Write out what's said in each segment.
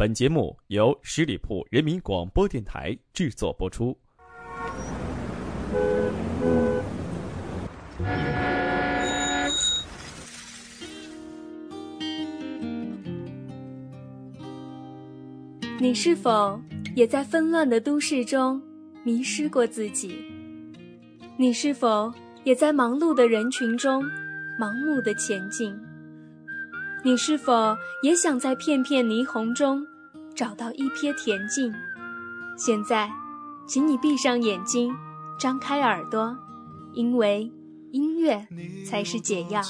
本节目由十里铺人民广播电台制作播出。你是否也在纷乱的都市中迷失过自己？你是否也在忙碌的人群中盲目的前进？你是否也想在片片霓虹中找到一瞥恬静？现在，请你闭上眼睛，张开耳朵，因为音乐才是解药。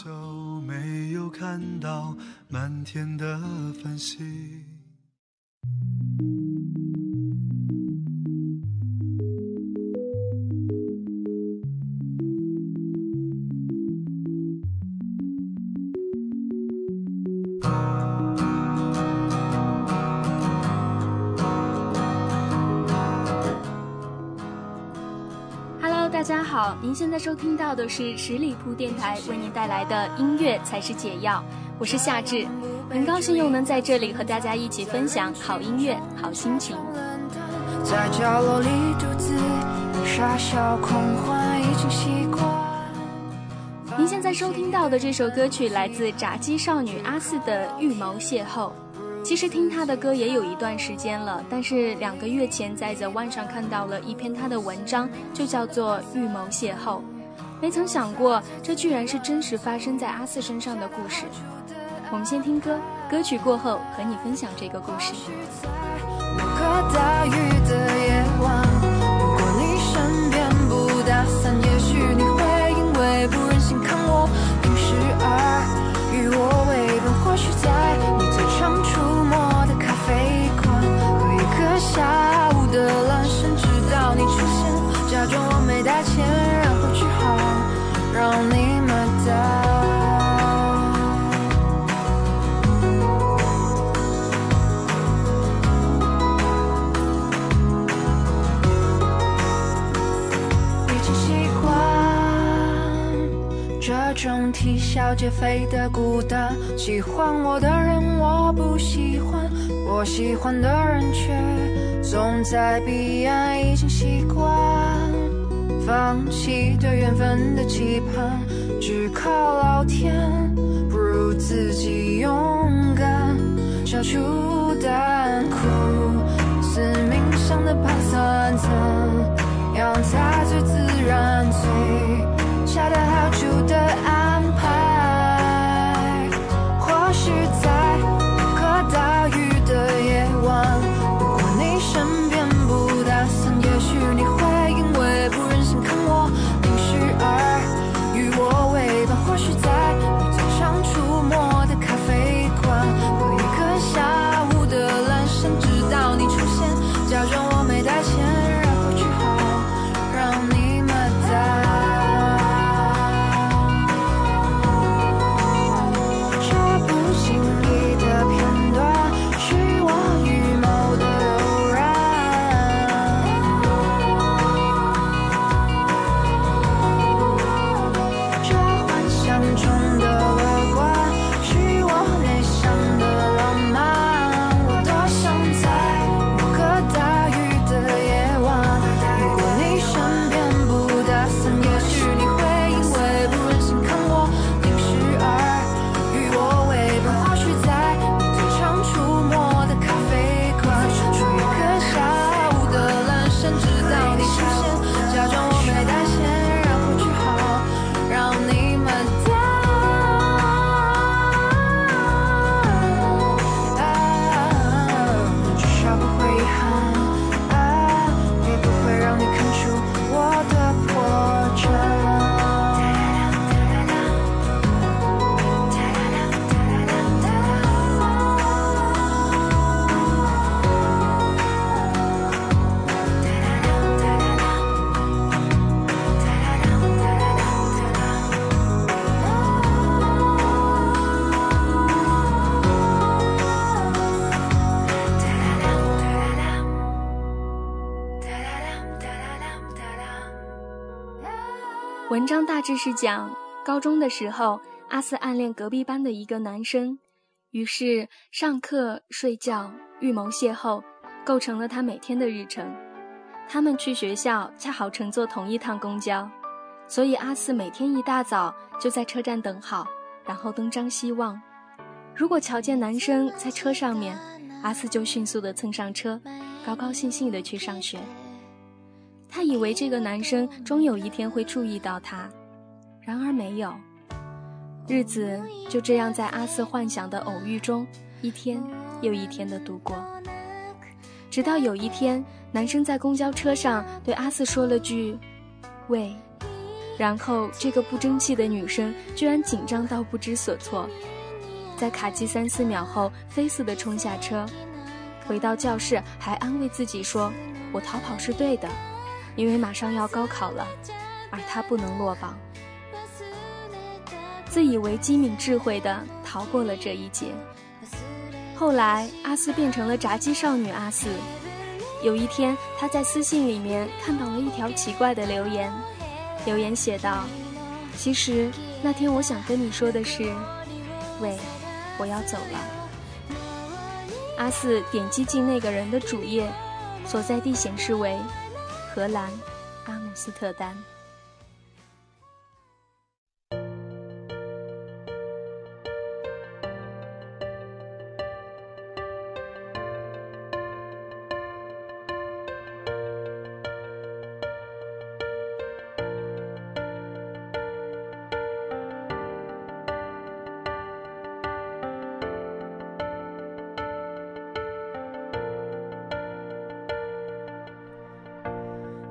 大家好，您现在收听到的是十里铺电台为您带来的音乐才是解药，我是夏至，很高兴又能在这里和大家一起分享好音乐、好心情。在角落里独自傻笑狂欢，已经习惯。您现在收听到的这首歌曲来自炸鸡少女阿四的《预谋邂逅》。其实听他的歌也有一段时间了，但是两个月前在 The One 上看到了一篇他的文章，就叫做《预谋邂逅》，没曾想过这居然是真实发生在阿四身上的故事。我们先听歌，歌曲过后和你分享这个故事。或许在大钱，然后去好，让你买单。已经习惯这种啼笑皆非的孤单，喜欢我的人我不喜欢，我喜欢的人却总在彼岸，已经习惯。放弃对缘分的期盼，只靠老天，不如自己勇敢，消除胆苦，思冥想的盘算，怎样才最自然，最恰到好处的爱。文章大致是讲，高中的时候，阿四暗恋隔壁班的一个男生，于是上课、睡觉、预谋邂逅，构成了他每天的日程。他们去学校恰好乘坐同一趟公交，所以阿四每天一大早就在车站等好，然后东张西望。如果瞧见男生在车上面，阿四就迅速地蹭上车，高高兴兴地去上学。他以为这个男生终有一天会注意到他，然而没有。日子就这样在阿四幻想的偶遇中，一天又一天的度过。直到有一天，男生在公交车上对阿四说了句“喂”，然后这个不争气的女生居然紧张到不知所措，在卡机三四秒后飞速的冲下车，回到教室还安慰自己说：“我逃跑是对的。”因为马上要高考了，而他不能落榜，自以为机敏智慧的逃过了这一劫。后来，阿四变成了炸鸡少女阿四。有一天，他在私信里面看到了一条奇怪的留言，留言写道：“其实那天我想跟你说的是，喂，我要走了。”阿四点击进那个人的主页，所在地显示为。荷兰，阿姆斯特丹。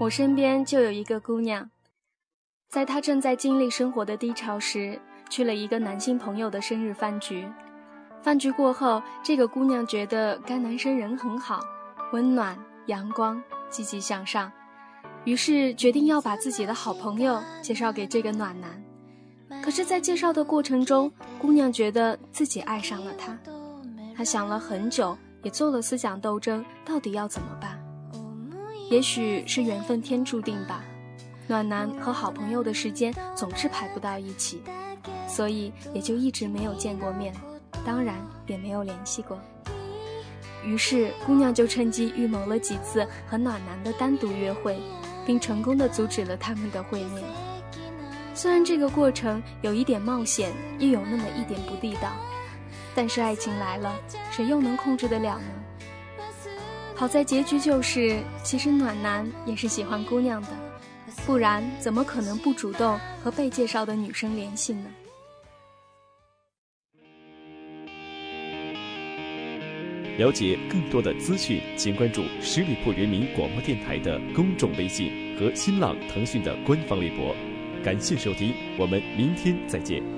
我身边就有一个姑娘，在她正在经历生活的低潮时，去了一个男性朋友的生日饭局。饭局过后，这个姑娘觉得该男生人很好，温暖、阳光、积极向上，于是决定要把自己的好朋友介绍给这个暖男。可是，在介绍的过程中，姑娘觉得自己爱上了他。她想了很久，也做了思想斗争，到底要怎么办？也许是缘分天注定吧，暖男和好朋友的时间总是排不到一起，所以也就一直没有见过面，当然也没有联系过。于是姑娘就趁机预谋了几次和暖男的单独约会，并成功的阻止了他们的会面。虽然这个过程有一点冒险，又有那么一点不地道，但是爱情来了，谁又能控制得了呢？好在结局就是，其实暖男也是喜欢姑娘的，不然怎么可能不主动和被介绍的女生联系呢？了解更多的资讯，请关注十里铺人民广播电台的公众微信和新浪、腾讯的官方微博。感谢收听，我们明天再见。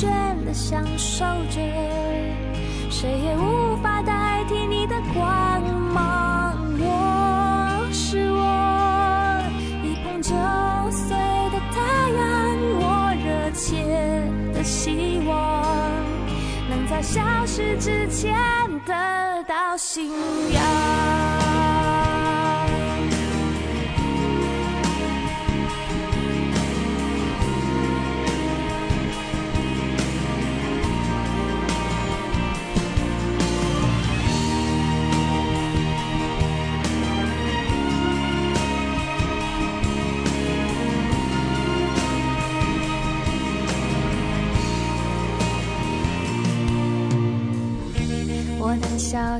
倦的享受着，谁也无法代替你的光芒。我是我，一碰就碎的太阳，我热切的希望，能在消失之前得到信仰。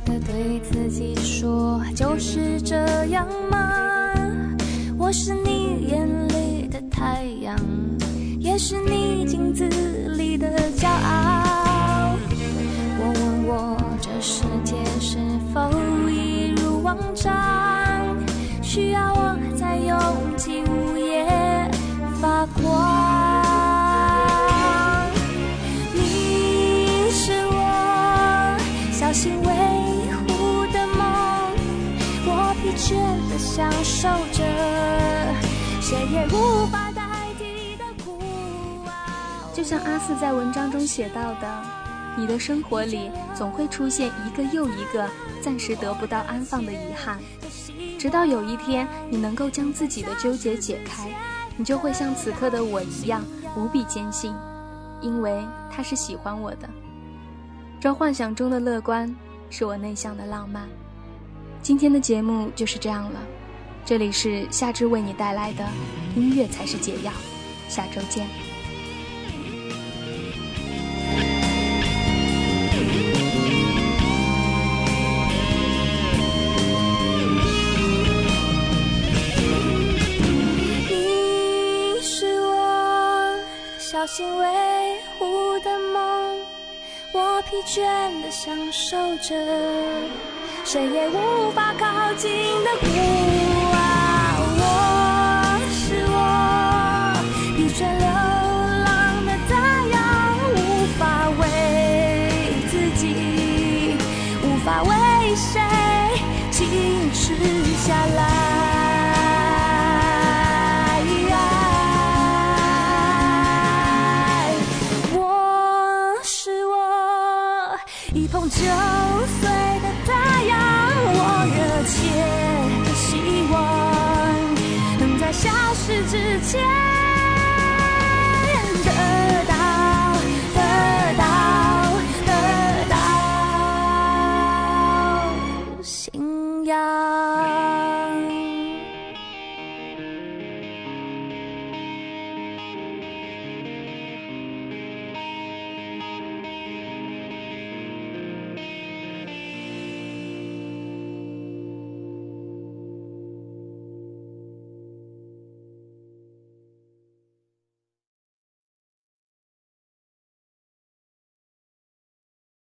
的对自己说：“就是这样吗？我是你眼里的太阳，也是你镜子里的骄傲。我问我这世界是否一如往常，需要我享受着谁也无法代替的孤傲。就像阿四在文章中写到的，你的生活里总会出现一个又一个暂时得不到安放的遗憾，直到有一天你能够将自己的纠结解开，你就会像此刻的我一样无比坚信，因为他是喜欢我的。这幻想中的乐观，是我内向的浪漫。今天的节目就是这样了。这里是夏至为你带来的音乐才是解药，下周见。你是我小心维护的梦，我疲倦的享受着，谁也无法靠近的孤。